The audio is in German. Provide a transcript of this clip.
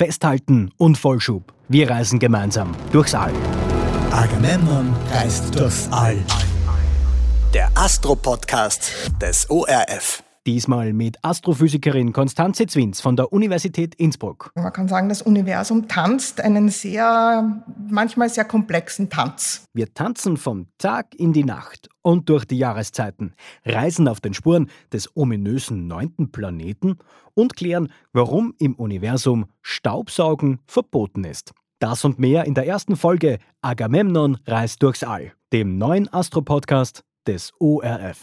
Festhalten und Vollschub. Wir reisen gemeinsam durchs All. Agamemnon reist durchs All. Der Astro-Podcast des ORF. Diesmal mit Astrophysikerin Konstanze Zwins von der Universität Innsbruck. Man kann sagen, das Universum tanzt einen sehr, manchmal sehr komplexen Tanz. Wir tanzen vom Tag in die Nacht und durch die Jahreszeiten, reisen auf den Spuren des ominösen neunten Planeten und klären, warum im Universum Staubsaugen verboten ist. Das und mehr in der ersten Folge Agamemnon reist durchs All, dem neuen Astro-Podcast des ORF.